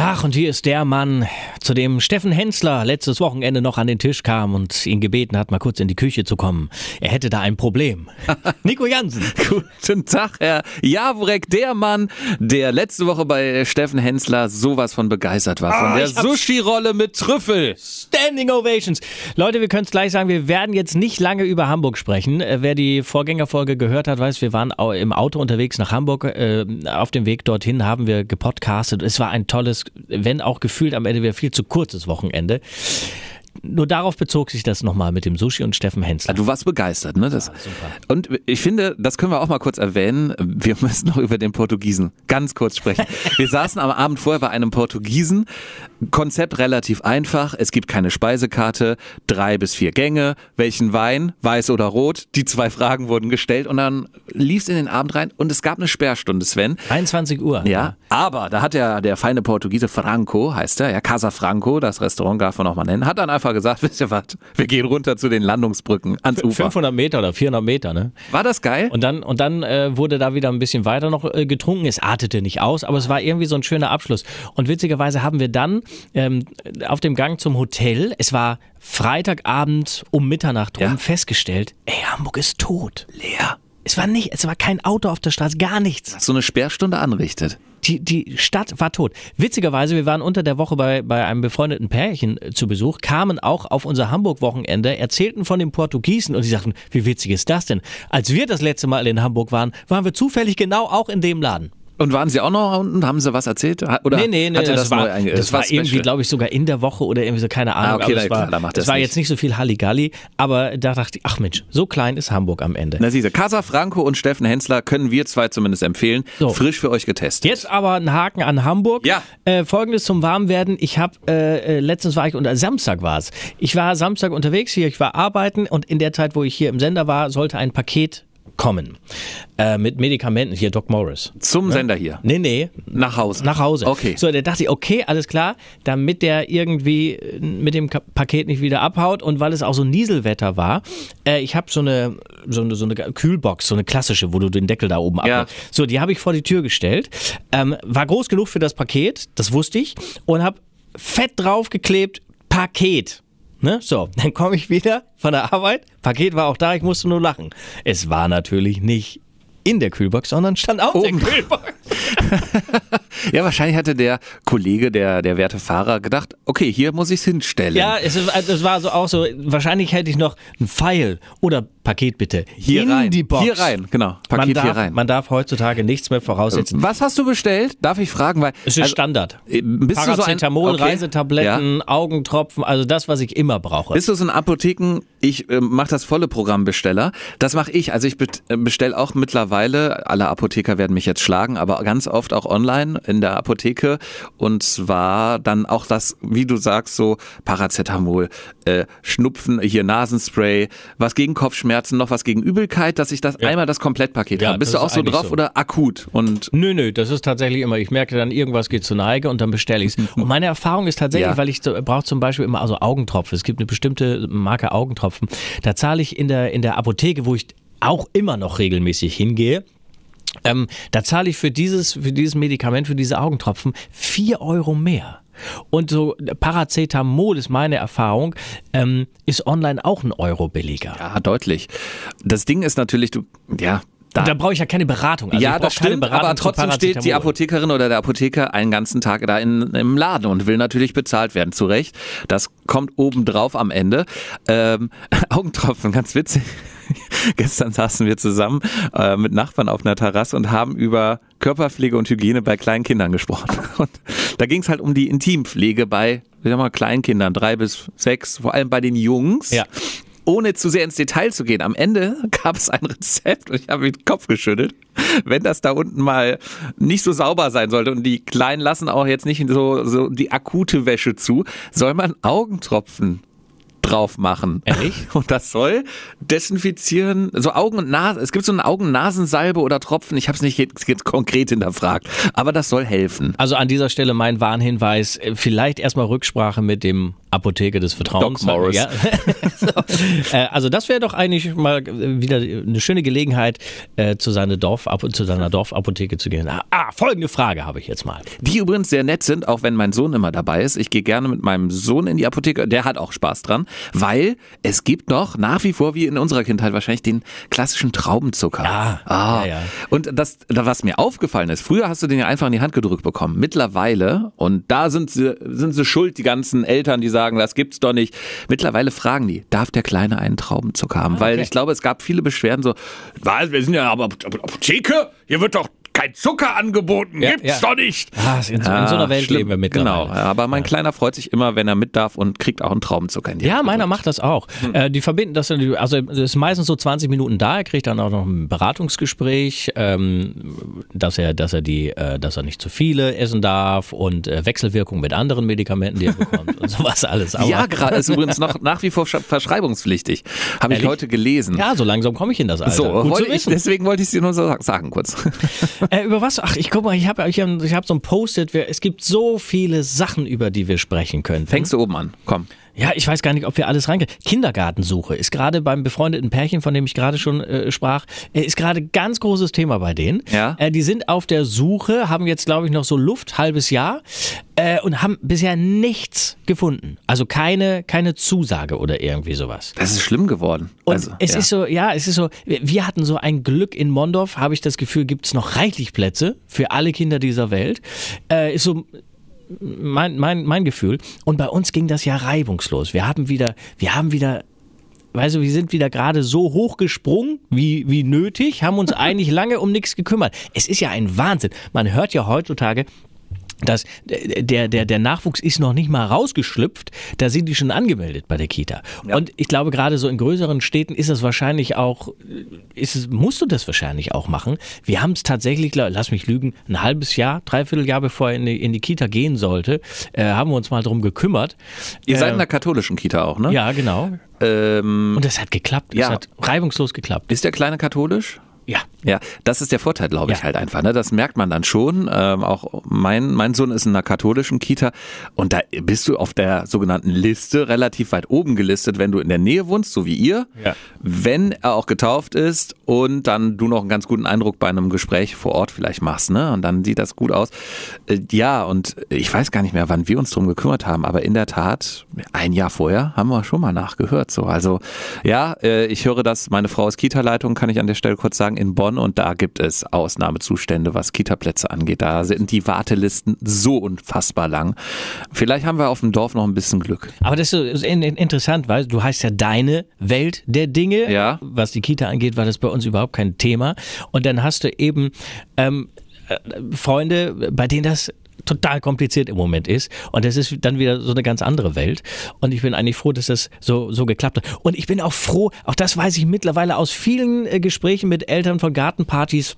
Ach, und hier ist der Mann, zu dem Steffen Hensler letztes Wochenende noch an den Tisch kam und ihn gebeten hat, mal kurz in die Küche zu kommen. Er hätte da ein Problem. Nico Jansen. Guten Tag, Herr Jaworek, der Mann, der letzte Woche bei Steffen Hensler sowas von begeistert war. Von Ah, der Sushi-Rolle mit Trüffel. Standing Ovations. Leute, wir können es gleich sagen, wir werden jetzt nicht lange über Hamburg sprechen. Äh, Wer die Vorgängerfolge gehört hat, weiß, wir waren im Auto unterwegs nach Hamburg. Äh, Auf dem Weg dorthin haben wir gepodcastet. Es war ein tolles, wenn auch gefühlt am Ende wieder viel zu kurzes Wochenende. Nur darauf bezog sich das nochmal mit dem Sushi und Steffen Hensler. Du warst begeistert, ne? Das, Und ich finde, das können wir auch mal kurz erwähnen. Wir müssen noch über den Portugiesen ganz kurz sprechen. Wir saßen am Abend vorher bei einem Portugiesen. Konzept relativ einfach. Es gibt keine Speisekarte, drei bis vier Gänge. Welchen Wein, weiß oder rot? Die zwei Fragen wurden gestellt und dann lief es in den Abend rein und es gab eine Sperrstunde, Sven. 21 Uhr. Ja, aber da hat der, der feine Portugiese Franco, heißt er, ja, Casa Franco, das Restaurant darf man auch mal nennen, hat dann einfach gesagt, wisst ihr was, wir gehen runter zu den Landungsbrücken ans Ufer. 500 Meter oder 400 Meter, ne? War das geil? Und dann, und dann äh, wurde da wieder ein bisschen weiter noch äh, getrunken. Es artete nicht aus, aber es war irgendwie so ein schöner Abschluss. Und witzigerweise haben wir dann ähm, auf dem Gang zum Hotel, es war Freitagabend um Mitternacht rum, Ja. festgestellt, ey, Hamburg ist tot. Leer. Es war nicht, es war kein Auto auf der Straße, gar nichts. So eine Sperrstunde anrichtet. Die, die Stadt war tot. Witzigerweise, wir waren unter der Woche bei, bei einem befreundeten Pärchen äh, zu Besuch, kamen auch auf unser Hamburg-Wochenende, erzählten von den Portugiesen und die sagten, wie witzig ist das denn? Als wir das letzte Mal in Hamburg waren, waren wir zufällig genau auch in dem Laden. Und waren Sie auch noch unten? Haben Sie was erzählt? Oder nee, nee, nee, hatte das, das, war, neu das war irgendwie, glaube ich, sogar in der Woche oder irgendwie so, keine Ahnung. Ah, okay, aber es klar, war, da macht es das war nicht. jetzt nicht so viel Halligalli, aber da dachte ich, ach Mensch, so klein ist Hamburg am Ende. Na siehste, Casa Franco und Steffen Hensler können wir zwei zumindest empfehlen. So. Frisch für euch getestet. Jetzt aber ein Haken an Hamburg. Ja. Äh, Folgendes zum Warmwerden. Ich habe, äh, äh, letztens war ich, oder Samstag war es. Ich war Samstag unterwegs hier, ich war arbeiten und in der Zeit, wo ich hier im Sender war, sollte ein Paket kommen. Äh, mit Medikamenten, hier Doc Morris. Zum Sender hier. Nee, nee, Nach Hause. nach Hause. Okay. So, da dachte ich, okay, alles klar, damit der irgendwie äh, mit dem Paket nicht wieder abhaut und weil es auch so Nieselwetter war, äh, ich habe so eine, so, eine, so eine Kühlbox, so eine klassische, wo du den Deckel da oben Ja. abmachst. So, die habe ich vor die Tür gestellt. Ähm, war groß genug für das Paket, das wusste ich, und habe fett draufgeklebt, Paket. Ne? So, dann komme ich wieder von der Arbeit, Paket war auch da, ich musste nur lachen. Es war natürlich nicht in der Kühlbox, sondern stand auf Oben. der Kühlbox. Ja, wahrscheinlich hatte der Kollege, der, der werte Fahrer, gedacht, okay, hier muss ich es hinstellen. Ja, es, es war so auch so, wahrscheinlich hätte ich noch ein Pfeil oder Paket bitte. hier in rein. die Box. Hier rein, genau. Man Paket darf, hier rein. man darf heutzutage nichts mehr voraussetzen. Was hast du bestellt? Darf ich fragen? Weil, Es ist also, Standard. äh, bist du so ein- Paracetamol, okay. Reisetabletten, Augentropfen, also das, was ich immer brauche. Bist du so ein Apotheken, ich äh, mache das volle Programm Besteller. Das mache ich. Also ich bestelle auch mittlerweile, alle Apotheker werden mich jetzt schlagen, aber ganz oft auch online in der Apotheke. Und zwar dann auch das, wie du sagst, so Paracetamol, äh, Schnupfen, hier Nasenspray, was gegen Kopfschmerzen, noch was gegen Übelkeit, dass ich das einmal das Komplettpaket Ja, habe. Bist du auch so drauf so. oder akut? Und Nö, nö, das ist tatsächlich immer, ich merke dann, irgendwas geht zur Neige und dann bestelle ich es. Und meine Erfahrung ist tatsächlich, Ja. weil ich brauche zum Beispiel immer also Augentropfen. Es gibt eine bestimmte Marke Augentropfen. Da zahle ich in der, in der Apotheke, wo ich auch immer noch regelmäßig hingehe, ähm, da zahle ich für dieses, für dieses Medikament, für diese Augentropfen vier Euro mehr. Und so Paracetamol ist meine Erfahrung, ähm, ist online auch ein Euro billiger. ja, deutlich. Das Ding ist natürlich, du, ja, da, da brauche ich ja keine Beratung. Also ja, das keine stimmt, Beratung aber trotzdem steht die. Apothekerin oder der Apotheker einen ganzen Tag da in, im Laden und will natürlich bezahlt werden, zu Recht. Das kommt obendrauf am Ende. Ähm, Augentropfen, ganz witzig. Gestern saßen wir zusammen äh, mit Nachbarn auf einer Terrasse und haben über Körperpflege und Hygiene bei kleinen Kindern gesprochen. Und da ging es halt um die Intimpflege bei, wie sagen wir, Kleinkindern, drei bis sechs, vor allem bei den Jungs Ja. ohne zu sehr ins Detail zu gehen, am Ende gab es ein Rezept und ich habe den Kopf geschüttelt. Wenn das da unten mal nicht so sauber sein sollte und die Kleinen lassen auch jetzt nicht so, so die akute Wäsche zu, soll man Augentropfen drauf machen. Ehrlich? Und das soll desinfizieren, so Augen und Nase. Es gibt so eine Augen-Nasensalbe oder Tropfen. Ich habe es nicht jetzt, jetzt konkret hinterfragt, aber das soll helfen. Also an dieser Stelle mein Warnhinweis, äh, vielleicht erstmal Rücksprache mit dem Apotheke des Vertrauens. Doc Morris. Ja. so. äh, also das wäre doch eigentlich mal wieder eine schöne Gelegenheit, äh, zu, seiner Dorf, zu seiner Dorfapotheke zu gehen. Ah, ah, folgende Frage habe ich jetzt mal. Die übrigens sehr nett sind, auch wenn mein Sohn immer dabei ist. Ich gehe gerne mit meinem Sohn in die Apotheke, der hat auch Spaß dran, weil es gibt noch nach wie vor, wie in unserer Kindheit wahrscheinlich, den klassischen Traubenzucker. Ja, Ah. ja, ja. Und das, da- was mir aufgefallen ist, früher hast du den ja einfach in die Hand gedrückt bekommen. Mittlerweile, und da sind sie, sind sie schuld, die ganzen Eltern, die sagen, das gibt's doch nicht. Mittlerweile fragen die, darf der Kleine einen Traubenzucker haben? Weil okay. ich glaube, es gab viele Beschwerden so, was, wir sind ja aber Apotheke, hier wird doch kein Zucker angeboten, Ja, gibt's ja. doch nicht. Ah, in, so, in so einer Ah, Welt schlimm. leben wir mittlerweile. Genau, aber mein Kleiner freut sich immer, wenn er mit darf und kriegt auch einen Traubenzucker in die Ja, Hand meiner macht das auch. Hm. Äh, die verbinden das, also es ist meistens so 20 Minuten da, er kriegt dann auch noch ein Beratungsgespräch, ähm, dass er, dass er die, äh, dass er nicht zu viele essen darf und äh, Wechselwirkung mit anderen Medikamenten, die er bekommt und sowas alles. Aber, Viagra ist übrigens noch nach wie vor sch- verschreibungspflichtig. Habe ich heute gelesen. ja, so langsam komme ich in das Alter. So, Gut zu wollte ich, deswegen wollte ich es dir nur so sagen kurz. Äh, über was? Ach, ich guck mal, ich habe ich hab, ich hab so ein Post-it. Es gibt so viele Sachen, über die wir sprechen können. Fängst du oben an, komm. Ja, ich weiß gar nicht, ob wir alles reinkriegen. Kindergartensuche ist gerade beim befreundeten Pärchen, von dem ich gerade schon äh, sprach, äh, ist gerade ganz großes Thema bei denen. Ja. Äh, die sind auf der Suche, haben jetzt, glaube ich, noch so Luft, halbes Jahr, äh, und haben bisher nichts gefunden. Also keine, keine Zusage oder irgendwie sowas. Das ist schlimm geworden. Und also, es ja. ist so, ja, es ist so, wir wir hatten so ein Glück in Mondorf, habe ich das Gefühl, gibt es noch reichlich Plätze für alle Kinder dieser Welt. Äh, ist so mein, mein, mein Gefühl. Und bei uns ging das ja reibungslos. Wir haben wieder, wir haben wieder Weißt du, wir sind wieder gerade so hoch gesprungen wie, wie nötig, haben uns eigentlich lange um nichts gekümmert. Es ist ja ein Wahnsinn. Man hört ja heutzutage, dass der, der, der Nachwuchs ist noch nicht mal rausgeschlüpft, da sind die schon angemeldet bei der Kita. Und ich glaube, gerade so in größeren Städten ist es wahrscheinlich auch, ist es, musst du das wahrscheinlich auch machen. Wir haben es tatsächlich, lass mich lügen, ein halbes Jahr, dreiviertel Jahr bevor er in die, in die Kita gehen sollte, äh, haben wir uns mal drum gekümmert. Ihr seid Äh, in der katholischen Kita auch, ne? Ja, genau. Ähm, Und es hat geklappt. Es Ja. hat reibungslos geklappt. ist der Kleine katholisch? Ja. Ja, das ist der Vorteil, glaube ich, Ja. halt einfach. Ne? Das merkt man dann schon. Ähm, auch mein, mein Sohn ist in einer katholischen Kita und da bist du auf der sogenannten Liste relativ weit oben gelistet, wenn du in der Nähe wohnst, so wie ihr. Ja. Wenn er auch getauft ist und dann du noch einen ganz guten Eindruck bei einem Gespräch vor Ort vielleicht machst, ne? Und dann sieht das gut aus. Äh, ja, und ich weiß gar nicht mehr, wann wir uns drum gekümmert haben, aber in der Tat, ein Jahr vorher haben wir schon mal nachgehört. So, also ja, äh, ich höre das, meine Frau ist Kita-Leitung, kann ich an der Stelle kurz sagen, in Bonn und da gibt es Ausnahmezustände, was Kita-Plätze angeht. Da sind die Wartelisten so unfassbar lang. Vielleicht haben wir auf dem Dorf noch ein bisschen Glück. Aber das ist interessant, weil du heißt ja deine Welt der Dinge. Ja. Was die Kita angeht, war das bei uns überhaupt kein Thema. Und dann hast du eben ähm, äh, Freunde, bei denen das total kompliziert im Moment ist. Und das ist dann wieder so eine ganz andere Welt. Und ich bin eigentlich froh, dass das so, so geklappt hat. Und ich bin auch froh, auch das weiß ich mittlerweile aus vielen äh, Gesprächen mit Eltern von Gartenpartys,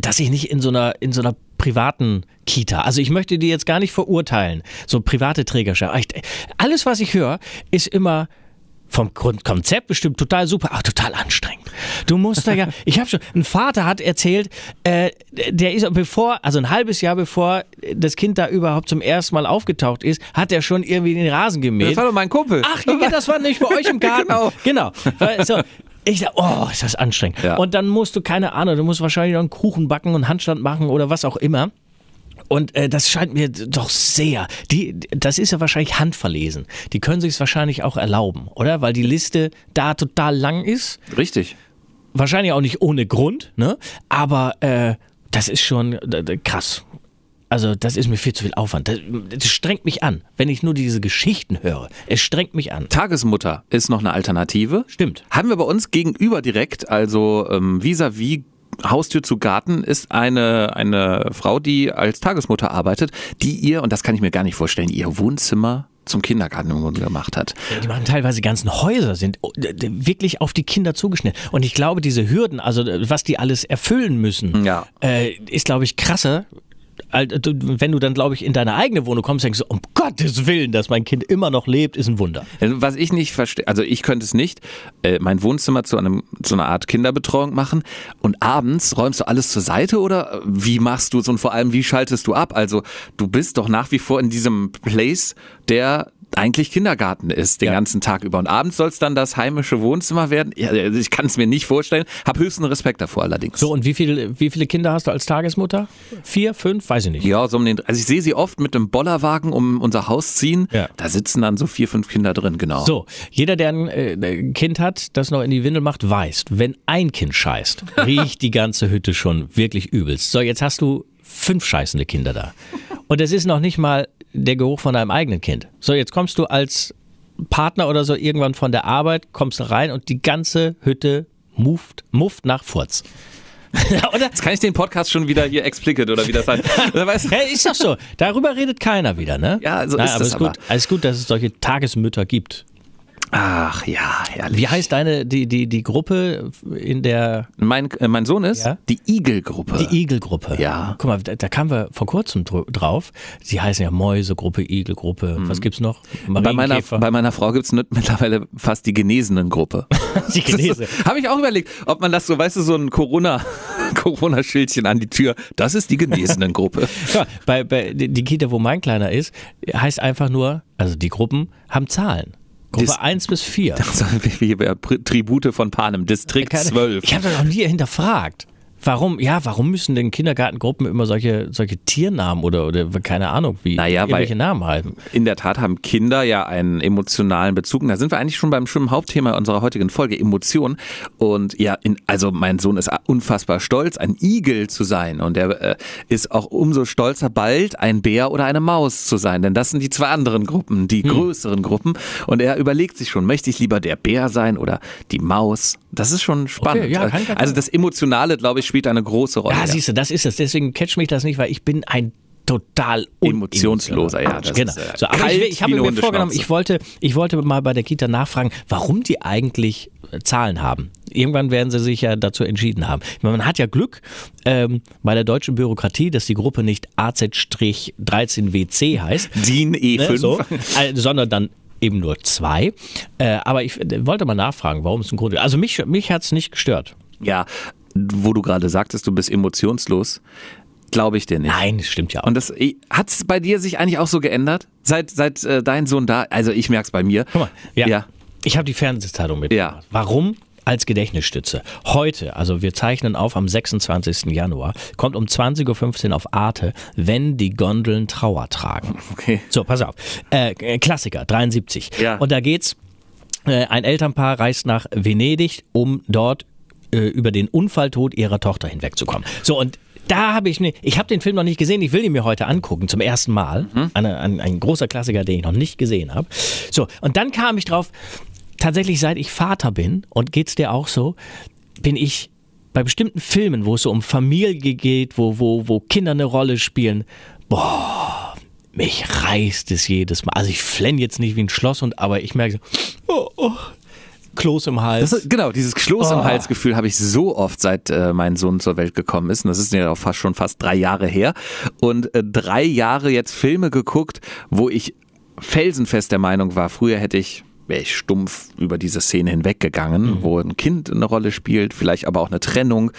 dass ich nicht in so einer, in so einer privaten Kita, also ich möchte die jetzt gar nicht verurteilen, so private Trägerschaft. Alles, was ich höre, ist immer vom Grund- Konzept bestimmt total super, aber total anstrengend. Du musst da ja, ich habe schon, ein Vater hat erzählt, äh, der ist bevor, also ein halbes Jahr bevor das Kind da überhaupt zum ersten Mal aufgetaucht ist, hat er schon irgendwie den Rasen gemäht. doch mein Kumpel. Ach, das war nicht bei euch im Garten. Genau. genau. So, ich sag, oh, ist das anstrengend. Ja. Und dann musst du, keine Ahnung, du musst wahrscheinlich noch einen Kuchen backen und Handstand machen oder was auch immer. Und äh, das scheint mir doch sehr. Die, das ist ja wahrscheinlich handverlesen. Die können sich es wahrscheinlich auch erlauben, oder? Weil die Liste da total lang ist. Richtig. Wahrscheinlich auch nicht ohne Grund, ne? Aber äh, das ist schon äh, krass. Also, das ist mir viel zu viel Aufwand. Das, das strengt mich an, wenn ich nur diese Geschichten höre. Es strengt mich an. Tagesmutter ist noch eine Alternative. Stimmt. Haben wir bei uns gegenüber direkt, also ähm, vis-à-vis Haustür zu Garten, ist eine, eine Frau, die als Tagesmutter arbeitet, die ihr, und das kann ich mir gar nicht vorstellen, ihr Wohnzimmer zum Kindergarten im Grunde gemacht hat. Die machen teilweise ganzen Häuser, sind oh, wirklich auf die Kinder zugeschnitten. Und ich glaube, diese Hürden, also was die alles erfüllen müssen, Ja. äh, ist, glaube ich, krasser wenn du dann, glaube ich, in deine eigene Wohnung kommst, denkst du, um Gottes Willen, dass mein Kind immer noch lebt, ist ein Wunder. Was ich nicht verstehe, also ich könnte es nicht, äh, mein Wohnzimmer zu, einem, zu einer Art Kinderbetreuung machen und abends räumst du alles zur Seite oder wie machst du es und vor allem, wie schaltest du ab? Also du bist doch nach wie vor in diesem Place, der eigentlich Kindergarten ist den ja. ganzen Tag über. Und abends soll es dann das heimische Wohnzimmer werden. Ja, also ich kann es mir nicht vorstellen. Hab höchsten Respekt davor allerdings. So, und wie viele, wie viele Kinder hast du als Tagesmutter? Vier, fünf? Weiß ich nicht. Ja, so um den, also ich sehe sie oft mit einem Bollerwagen um unser Haus ziehen. Ja. Da sitzen dann so vier, fünf Kinder drin, genau. So, jeder, der ein äh, Kind hat, das noch in die Windel macht, weiß, wenn ein Kind scheißt, riecht die ganze Hütte schon wirklich übelst. So, jetzt hast du fünf scheißende Kinder da. Und es ist noch nicht mal der Geruch von deinem eigenen Kind. So, jetzt kommst du als Partner oder so irgendwann von der Arbeit, kommst rein und die ganze Hütte mufft, mufft nach Furz. oder? Jetzt kann ich den Podcast schon wieder hier explicit oder wie das heißt. hey, ist doch so. Darüber redet keiner wieder, ne? Ja, so Nein, ist aber das aber. Gut, alles gut, dass es solche Tagesmütter gibt. Ach ja, herrlich. Wie heißt deine, die, die, die Gruppe in der. Mein, äh, mein Sohn ist ja? die Igel-Gruppe. Die Igel-Gruppe. Ja. Guck mal, da, da, kamen wir vor kurzem drauf. Sie heißen ja Mäuse-Gruppe, Igel-Gruppe. Mhm. Was gibt's noch? Bei meiner, bei meiner Frau gibt's mittlerweile fast die Genesenen-Gruppe. die Genese. Habe ich auch überlegt, ob man das so, weißt du, so ein Corona, Corona-Schildchen an die Tür. Das ist die Genesenen-Gruppe. ja, bei, bei die Kita, wo mein Kleiner ist, heißt einfach nur, also die Gruppen haben Zahlen. Gruppe 1 bis 4. Wie, wie, Tribute von Panem, Distrikt 12. Ich habe das noch nie hinterfragt. Warum, ja, warum müssen denn Kindergartengruppen immer solche, solche Tiernamen oder, oder keine Ahnung, wie naja, welche Namen halten? In der Tat haben Kinder ja einen emotionalen Bezug. Und da sind wir eigentlich schon beim schönen Hauptthema unserer heutigen Folge, Emotionen. Und ja, in, also mein Sohn ist unfassbar stolz, ein Igel zu sein. Und er äh, ist auch umso stolzer, bald ein Bär oder eine Maus zu sein. Denn das sind die zwei anderen Gruppen, die hm. größeren Gruppen. Und er überlegt sich schon, möchte ich lieber der Bär sein oder die Maus? Das ist schon spannend. Okay, ja, also das Emotionale, glaube ich, spielt eine große Rolle. Ja, siehst du, das ist es. Deswegen catch mich das nicht, weil ich bin ein total emotionsloser, ja. Das genau. Ist, äh, so, aber ich, ich habe mir vorgenommen, ich wollte, ich wollte mal bei der Kita nachfragen, warum die eigentlich äh, Zahlen haben. Irgendwann werden sie sich ja dazu entschieden haben. Man hat ja Glück ähm, bei der deutschen Bürokratie, dass die Gruppe nicht AZ-13WC heißt. DIN E5. Ne, so, äh, sondern dann eben nur zwei. Äh, aber ich wollte mal nachfragen, warum es ein Grund ist. Also mich, mich hat es nicht gestört. Ja, wo du gerade sagtest, du bist emotionslos, glaube ich dir nicht. Nein, das stimmt ja auch. Und das hat es bei dir sich eigentlich auch so geändert? Seit, seit äh, dein Sohn da, also ich merke es bei mir. Guck mal, ja. ja. Ich habe die Fernsehzeitung mit. Ja. Warum? als Gedächtnisstütze. Heute, also wir zeichnen auf am 26. Januar, kommt um 20.15 Uhr auf Arte, wenn die Gondeln Trauer tragen. Okay. So, pass auf. Äh, Klassiker, 73. Ja. Und da geht's, äh, ein Elternpaar reist nach Venedig, um dort äh, über den Unfalltod ihrer Tochter hinwegzukommen. So, und da habe ich mir, ich habe den Film noch nicht gesehen, ich will ihn mir heute angucken, zum ersten Mal. Mhm. Eine, ein, ein großer Klassiker, den ich noch nicht gesehen habe. So, und dann kam ich drauf, tatsächlich seit ich Vater bin, und geht's dir auch so, bin ich bei bestimmten Filmen, wo es so um Familie geht, wo, wo, wo Kinder eine Rolle spielen, boah, mich reißt es jedes Mal. Also ich flenne jetzt nicht wie ein Schlosshund, aber ich merke so, oh, oh, Kloß im Hals. Ist, genau, dieses Kloß oh. im Hals-Gefühl habe ich so oft, seit äh, mein Sohn zur Welt gekommen ist. Und das ist ja auch fast schon fast drei Jahre her. Und äh, drei Jahre jetzt Filme geguckt, wo ich felsenfest der Meinung war, früher hätte ich wäre ich stumpf über diese Szene hinweggegangen, mhm. wo ein Kind eine Rolle spielt, vielleicht aber auch eine Trennung.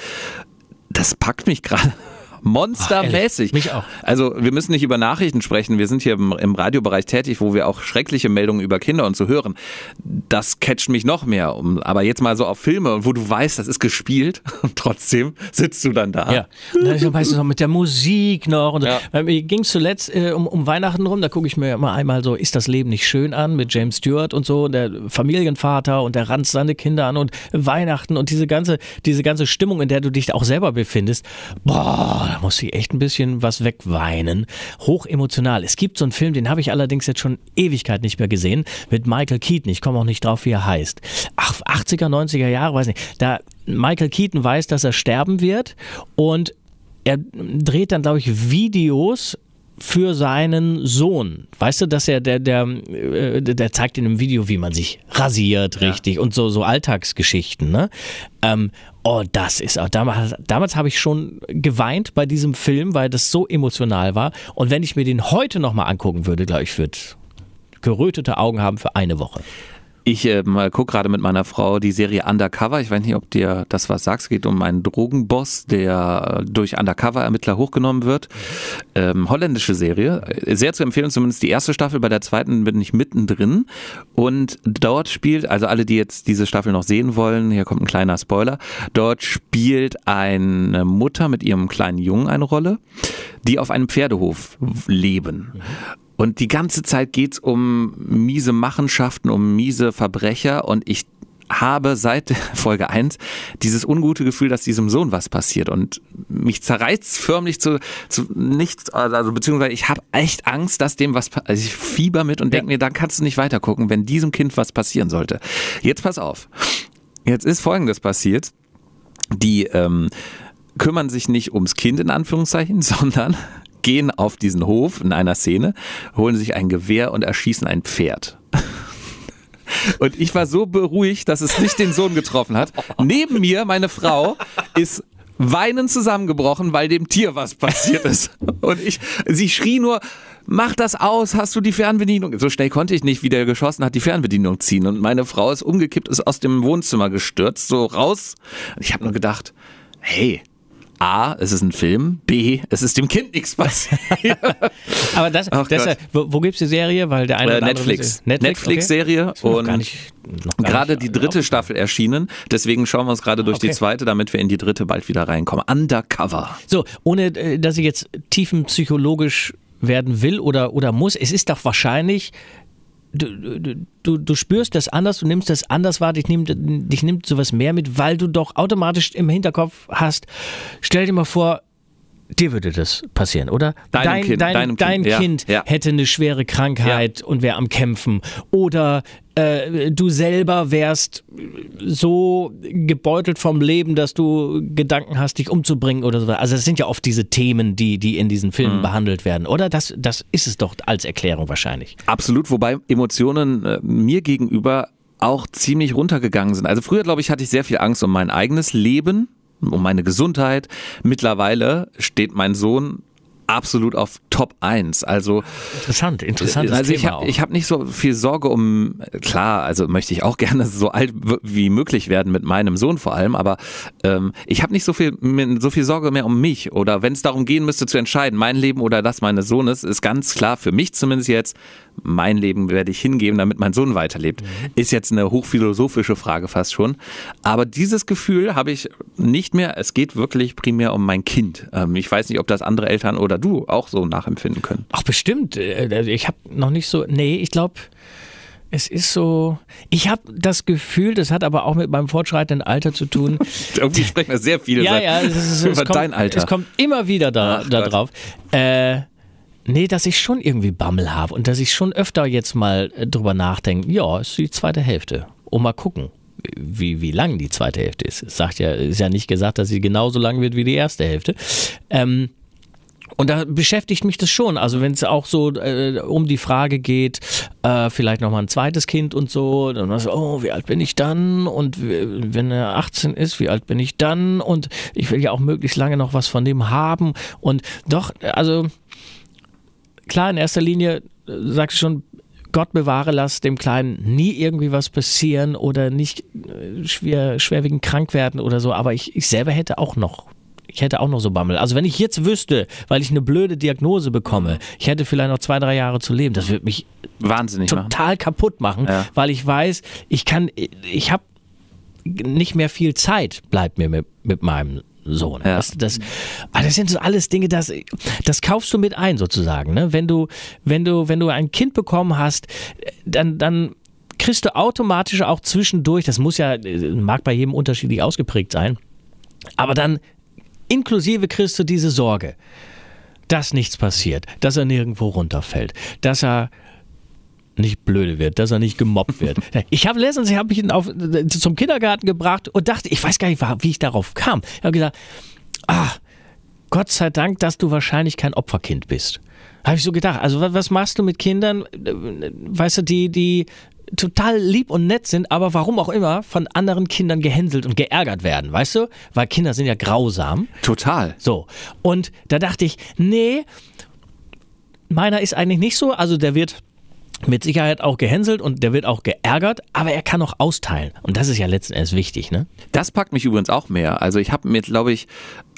Das packt mich gerade monstermäßig. Ach, mich auch. Also wir müssen nicht über Nachrichten sprechen. Wir sind hier im, im, Radiobereich tätig, wo wir auch schreckliche Meldungen über Kinder und so hören. Das catcht mich noch mehr. Um, aber jetzt mal so auf Filme, wo du weißt, das ist gespielt und trotzdem sitzt du dann da. Ja. Und dann weißt du noch mit der Musik noch. Und ja. Mir ging es zuletzt äh, um, um Weihnachten rum. Da gucke ich mir immer einmal so, ist das Leben nicht schön an mit James Stewart und so, der Familienvater und der ranzt seine Kinder an und Weihnachten und diese ganze, diese ganze Stimmung, in der du dich auch selber befindest. Boah, da muss ich echt ein bisschen was wegweinen. Hoch emotional. Es gibt so einen Film, den habe ich allerdings jetzt schon Ewigkeit nicht mehr gesehen, mit Michael Keaton. Ich komme auch nicht drauf, wie er heißt. Ach, 80er, 90er Jahre, weiß nicht. Da Michael Keaton weiß, dass er sterben wird und er dreht dann, glaube ich, Videos für seinen Sohn. Weißt du, dass er der der äh, der zeigt in einem Video, wie man sich rasiert, richtig ja. und so so Alltagsgeschichten, ne? Ähm, Oh, das ist auch. Damals, damals habe ich schon geweint bei diesem Film, weil das so emotional war. Und wenn ich mir den heute nochmal angucken würde, glaube ich, würde gerötete Augen haben für eine Woche. Ich äh, gucke gerade mit meiner Frau die Serie Undercover. Ich weiß nicht, ob dir das was sagt. Es geht um einen Drogenboss, der durch Undercover-Ermittler hochgenommen wird. Ähm, holländische Serie. Sehr zu empfehlen, zumindest die erste Staffel. Bei der zweiten bin ich mittendrin. Und dort spielt, also alle, die jetzt diese Staffel noch sehen wollen, hier kommt ein kleiner Spoiler. Dort spielt eine Mutter mit ihrem kleinen Jungen eine Rolle, die auf einem Pferdehof leben. Und die ganze Zeit geht's um miese Machenschaften, um miese Verbrecher und ich habe seit Folge 1 dieses ungute Gefühl, dass diesem Sohn was passiert und mich zerreißt förmlich zu, zu nichts, also beziehungsweise ich habe echt Angst, dass dem was, also ich fieber mit und denke mir, da kannst du nicht weitergucken, wenn diesem Kind was passieren sollte. Jetzt pass auf. Jetzt ist Folgendes passiert. Die ähm, kümmern sich nicht ums Kind in Anführungszeichen, sondern gehen auf diesen Hof in einer Szene, holen sich ein Gewehr und erschießen ein Pferd. Und ich war so beruhigt, dass es nicht den Sohn getroffen hat. Neben mir, meine Frau, ist weinend zusammengebrochen, weil dem Tier was passiert ist. Und ich, sie schrie nur, mach das aus, hast du die Fernbedienung? So schnell konnte ich nicht, wie der geschossen hat, die Fernbedienung ziehen. Und meine Frau ist umgekippt, ist aus dem Wohnzimmer gestürzt, so raus. Ich habe nur gedacht, hey, A, es ist ein Film, B, es ist dem Kind nichts passiert. Aber das, deshalb, wo, wo gibt es die Serie? Weil der eine äh, Netflix. Netflix-Serie okay. und gerade die dritte Staffel erschienen. Deswegen schauen wir uns gerade durch okay. die zweite, damit wir in die dritte bald wieder reinkommen. Undercover. So, ohne äh, dass ich jetzt tiefenpsychologisch werden will oder, oder muss, es ist doch wahrscheinlich du, du, du spürst das anders, du nimmst das anders wahr, dich nimmt, dich nimmt sowas mehr mit, weil du doch automatisch im Hinterkopf hast, stell dir mal vor, dir würde das passieren, oder? Deinem dein Kind, dein, dein kind, kind ja, ja. hätte eine schwere Krankheit ja. und wäre am Kämpfen. Oder äh, du selber wärst so gebeutelt vom Leben, dass du Gedanken hast, dich umzubringen oder so. Also es sind ja oft diese Themen, die, die in diesen Filmen mhm. behandelt werden, oder? Das, das ist es doch als Erklärung wahrscheinlich. Absolut, wobei Emotionen äh, mir gegenüber auch ziemlich runtergegangen sind. Also früher, glaube ich, hatte ich sehr viel Angst um mein eigenes Leben um meine Gesundheit. Mittlerweile steht mein Sohn absolut auf Top 1. Also interessant, interessant. Also ich habe hab nicht so viel Sorge um, klar, also möchte ich auch gerne so alt wie möglich werden mit meinem Sohn vor allem, aber ähm, ich habe nicht so viel, so viel Sorge mehr um mich. Oder wenn es darum gehen müsste zu entscheiden, mein Leben oder das meines Sohnes, ist ganz klar für mich zumindest jetzt, mein Leben werde ich hingeben, damit mein Sohn weiterlebt. Mhm. Ist jetzt eine hochphilosophische Frage fast schon. Aber dieses Gefühl habe ich nicht mehr. Es geht wirklich primär um mein Kind. Ähm, ich weiß nicht, ob das andere Eltern oder du auch so nachempfinden können. Ach, bestimmt. Äh, ich habe noch nicht so, nee, ich glaube, es ist so, ich habe das Gefühl, das hat aber auch mit meinem fortschreitenden Alter zu tun. Irgendwie sprechen wir sehr viele ja, ja, es ist, über kommt, dein Alter. Es kommt immer wieder da, Ach, da drauf. Äh, nee, dass ich schon irgendwie Bammel habe und dass ich schon öfter jetzt mal äh, drüber nachdenke, ja, ist die zweite Hälfte. Und mal gucken wie, wie lang die zweite Hälfte ist. Es sagt ja, ist ja nicht gesagt, dass sie genauso lang wird wie die erste Hälfte. Ähm, und da beschäftigt mich das schon. Also wenn es auch so äh, um die Frage geht, äh, vielleicht nochmal ein zweites Kind und so, dann so, oh, wie alt bin ich dann? Und wenn er 18 ist, wie alt bin ich dann? Und ich will ja auch möglichst lange noch was von dem haben. Und doch, also klar, in erster Linie äh, sagst du schon, Gott bewahre, lass dem Kleinen nie irgendwie was passieren oder nicht äh, schwer, schwerwiegend krank werden oder so. Aber ich, ich selber hätte auch noch ich hätte auch noch so Bammel. Also wenn ich jetzt wüsste, weil ich eine blöde Diagnose bekomme, ich hätte vielleicht noch zwei, drei Jahre zu leben, das würde mich wahnsinnig total machen. kaputt machen, ja. weil ich weiß, ich kann, ich habe nicht mehr viel Zeit, bleibt mir mit, mit meinem Sohn. Ja. Das, das, ah, das sind so alles Dinge, das, das kaufst du mit ein sozusagen. Ne? Wenn du, wenn du, wenn du ein Kind bekommen hast, dann, dann kriegst du automatisch auch zwischendurch, das muss ja, mag bei jedem unterschiedlich ausgeprägt sein, aber dann Inklusive kriegst du diese Sorge, dass nichts passiert, dass er nirgendwo runterfällt, dass er nicht blöde wird, dass er nicht gemobbt wird. Ich habe letztens, ich habe mich auf, zum Kindergarten gebracht und dachte, ich weiß gar nicht, wie ich darauf kam. Ich habe gesagt, ah, Gott sei Dank, dass du wahrscheinlich kein Opferkind bist. Habe ich so gedacht. Also was machst du mit Kindern, weißt du, die, die total lieb und nett sind, aber warum auch immer von anderen Kindern gehänselt und geärgert werden, weißt du? Weil Kinder sind ja grausam. Total. So. Und da dachte ich, nee, meiner ist eigentlich nicht so. Also der wird mit Sicherheit auch gehänselt und der wird auch geärgert, aber er kann auch austeilen. Und das ist ja letzten Endes wichtig, ne? Das packt mich übrigens auch mehr. Also ich habe mir, glaube ich,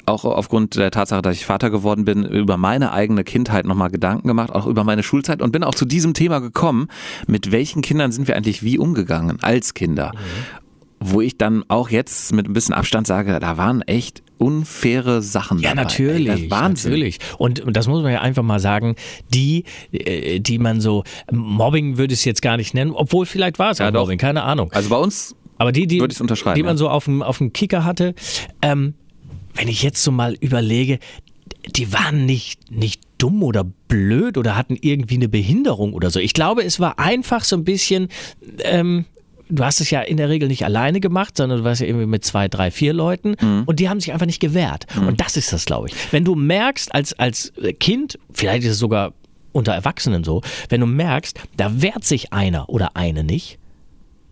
auch aufgrund der Tatsache, dass ich Vater geworden bin, über meine eigene Kindheit nochmal Gedanken gemacht, auch über meine Schulzeit und bin auch zu diesem Thema gekommen, mit welchen Kindern sind wir eigentlich wie umgegangen als Kinder. Mhm. Wo ich dann auch jetzt mit ein bisschen Abstand sage, da waren echt unfaire Sachen ja, dabei. natürlich, Ey, Wahnsinn. natürlich. Und, und das muss man ja einfach mal sagen, die, äh, die man so, Mobbing würde ich es jetzt gar nicht nennen, obwohl vielleicht war es ja, auch Mobbing, keine Ahnung. Also bei uns aber die, die, würde ich unterschreiben, die man so auf dem, auf dem Kicker hatte, ähm, wenn ich jetzt so mal überlege, die waren nicht, nicht dumm oder blöd oder hatten irgendwie eine Behinderung oder so. Ich glaube, es war einfach so ein bisschen, ähm, du hast es ja in der Regel nicht alleine gemacht, sondern du warst ja irgendwie mit zwei, drei, vier Leuten mhm. und die haben sich einfach nicht gewehrt. Mhm. Und das ist das, glaube ich. Wenn du merkst als, als Kind, vielleicht ist es sogar unter Erwachsenen so, wenn du merkst, da wehrt sich einer oder eine nicht,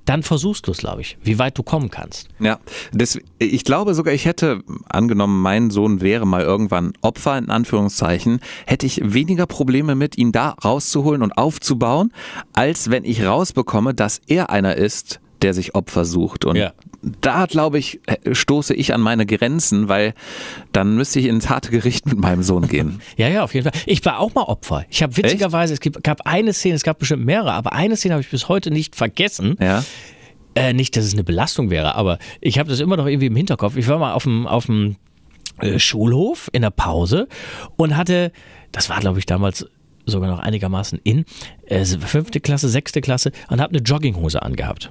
dann versuchst du es, glaube ich, wie weit du kommen kannst. Ja, das, ich glaube sogar, ich hätte, angenommen, mein Sohn wäre mal irgendwann Opfer, in Anführungszeichen, hätte ich weniger Probleme mit, ihn da rauszuholen und aufzubauen, als wenn ich rausbekomme, dass er einer ist, der sich Opfer sucht. Und ja. Da, glaube ich, stoße ich an meine Grenzen, weil dann müsste ich ins harte Gericht mit meinem Sohn gehen. ja, ja, auf jeden Fall. Ich war auch mal Opfer. Ich habe witzigerweise, Echt? es gab eine Szene, es gab bestimmt mehrere, aber eine Szene habe ich bis heute nicht vergessen. Ja. Äh, nicht, dass es eine Belastung wäre, aber ich habe das immer noch irgendwie im Hinterkopf. Ich war mal auf dem, auf dem äh, Schulhof in der Pause und hatte, das war glaube ich damals sogar noch einigermaßen in, äh, fünfte Klasse, sechste Klasse und habe eine Jogginghose angehabt.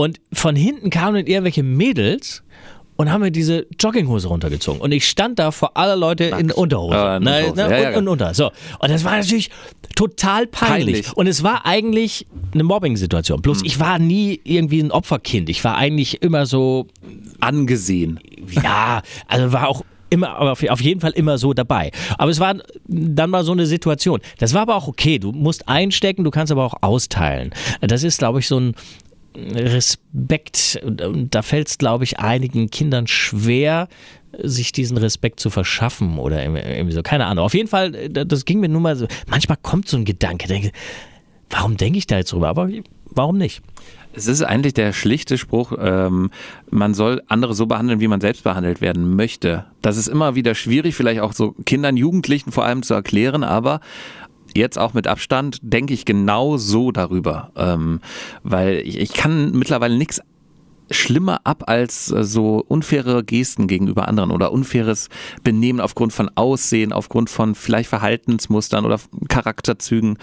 Und von hinten kamen irgendwelche Mädels und haben mir diese Jogginghose runtergezogen. Und ich stand da vor aller Leute Nackt. in Unterhose. Äh, ne, ne, ja, ja, und, und, unter. So. Und das war natürlich total peinlich. peinlich. Und es war eigentlich eine Mobbing-Situation. Bloß hm. ich war nie irgendwie ein Opferkind. Ich war eigentlich immer so angesehen. Ja, also war auch immer, aber auf jeden Fall immer so dabei. Aber es war dann mal so eine Situation. Das war aber auch okay. Du musst einstecken, du kannst aber auch austeilen. Das ist, glaube ich, so ein, Respekt, und da fällt es, glaube ich, einigen Kindern schwer, sich diesen Respekt zu verschaffen oder irgendwie so. Keine Ahnung. Auf jeden Fall, das ging mir nur mal so. Manchmal kommt so ein Gedanke, denke, warum denke ich da jetzt drüber? Aber warum nicht? Es ist eigentlich der schlichte Spruch, ähm, man soll andere so behandeln, wie man selbst behandelt werden möchte. Das ist immer wieder schwierig, vielleicht auch so Kindern, Jugendlichen vor allem zu erklären, aber jetzt auch mit Abstand denke ich genau so darüber, ähm, weil ich, ich kann mittlerweile nichts schlimmer ab als äh, so unfaire Gesten gegenüber anderen oder unfaires Benehmen aufgrund von Aussehen, aufgrund von vielleicht Verhaltensmustern oder Charakterzügen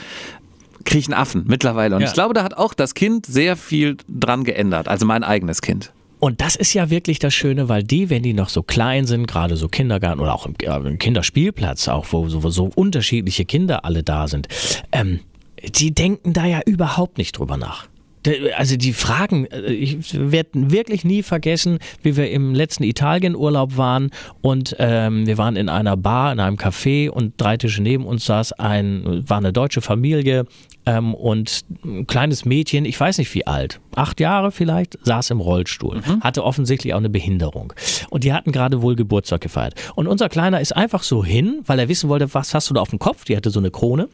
kriege einen Affen mittlerweile. Und ja. ich glaube, da hat auch das Kind sehr viel dran geändert, also mein eigenes Kind. Und das ist ja wirklich das Schöne, weil die, wenn die noch so klein sind, gerade so Kindergarten oder auch im, im Kinderspielplatz, auch wo, wo, so unterschiedliche Kinder alle da sind, ähm, die denken da ja überhaupt nicht drüber nach. Also die Fragen, äh, ich werde wirklich nie vergessen, wie wir im letzten Italienurlaub waren und ähm, wir waren in einer Bar, in einem Café und drei Tische neben uns saß ein, war eine deutsche Familie ähm, und ein kleines Mädchen, ich weiß nicht wie alt, acht Jahre vielleicht, saß im Rollstuhl, mhm. hatte offensichtlich auch eine Behinderung. Und die hatten gerade wohl Geburtstag gefeiert. Und unser Kleiner ist einfach so hin, weil er wissen wollte, was hast du da auf dem Kopf? Die hatte so eine Krone.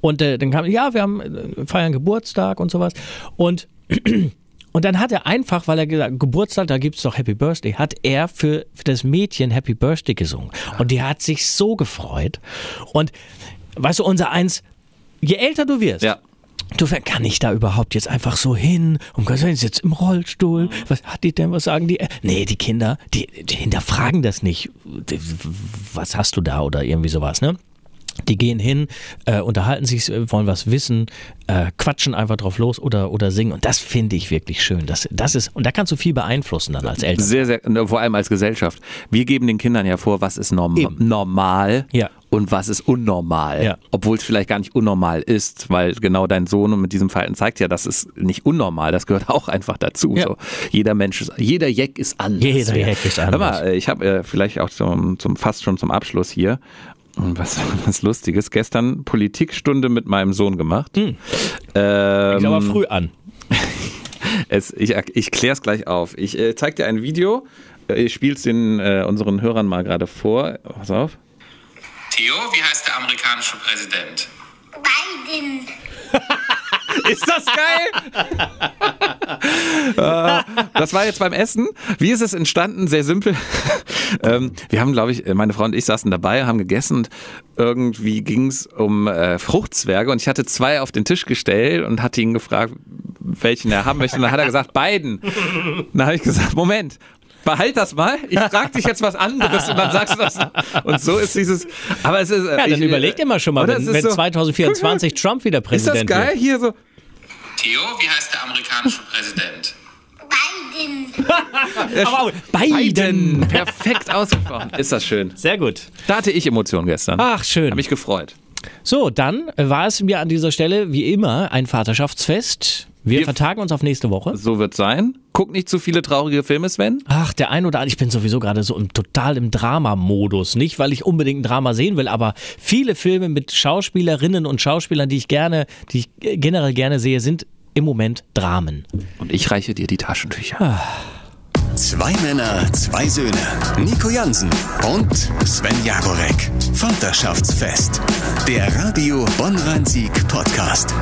Und äh, dann kam, ja, wir haben äh, feiern Geburtstag und sowas. Und und dann hat er einfach, weil er gesagt Geburtstag, da gibt es doch Happy Birthday, hat er für, für das Mädchen Happy Birthday gesungen. Und die hat sich so gefreut. Und weißt du, unser Eins je älter du wirst, ja. Du, kann ich da überhaupt jetzt einfach so hin? Um Gottes Willen, ist jetzt im Rollstuhl. Was hat die denn? Was sagen die? Nee, die Kinder, die, die hinterfragen das nicht. Was hast du da oder irgendwie sowas, ne? Die gehen hin, äh, unterhalten sich, wollen was wissen, äh, quatschen einfach drauf los oder, oder singen. Und das finde ich wirklich schön. Das, das ist, und da kannst du viel beeinflussen dann als Eltern. Sehr, sehr, vor allem als Gesellschaft. Wir geben den Kindern ja vor, was ist norm Eben. normal ja. und was ist unnormal. Ja. Obwohl es vielleicht gar nicht unnormal ist, weil genau dein Sohn mit diesem Verhalten zeigt ja, das ist nicht unnormal. Das gehört auch einfach dazu. Ja. So. Jeder Mensch ist, jeder Jack ist anders. Jeder Jack ist anders. Hör mal, ich habe äh, vielleicht auch zum, zum, fast schon zum Abschluss hier Was, was Lustiges. Gestern Politikstunde mit meinem Sohn gemacht. Hm. Ähm, Ich aber früh an. es, ich ich kläre es gleich auf. Ich äh, zeig dir ein Video. Äh, Ich spiele es den äh, unseren Hörern mal gerade vor. Pass auf. Theo, wie heißt der amerikanische Präsident? Biden. Ist das geil? Äh, das war jetzt beim Essen. Wie ist es entstanden? Sehr simpel. ähm, wir haben, glaube ich, meine Frau und ich saßen dabei, haben gegessen und irgendwie ging es um äh, Fruchtzwerge und ich hatte zwei auf den Tisch gestellt und hatte ihn gefragt, welchen er haben möchte. Und dann hat er gesagt, beiden. Dann habe ich gesagt, Moment. Behalt das mal. Ich frage dich jetzt was anderes und dann sagst du das. Und so ist dieses. Aber es ist. Ja, dann ich, überleg dir mal schon mal, wenn, ist wenn so- 2024 Trump wieder Ist das Präsident geil? wird. Hier so. Theo, wie heißt der amerikanische Präsident? Biden. Aber auch Biden. Perfekt ausgesprochen. Ist das schön. Sehr gut. Da hatte ich Emotionen gestern. Ach, schön. Hab mich gefreut. So, dann war es mir an dieser Stelle wie immer ein Vaterschaftsfest. Wir, Wir- vertagen uns auf nächste Woche. So wird sein. Guck nicht zu viele traurige Filme, Sven. Ach, der ein oder andere, ich bin sowieso gerade so im, total im Drama-Modus. Nicht, weil ich unbedingt ein Drama sehen will, aber viele Filme mit Schauspielerinnen und Schauspielern, die ich gerne, die ich generell gerne sehe, sind im Moment Dramen. Und ich reiche dir die Taschentücher. Zwei Männer, zwei Söhne. Nico Jansen und Sven Jagorek. Vaterschaftsfest. Der Radio Bonn-Rhein-Sieg Podcast.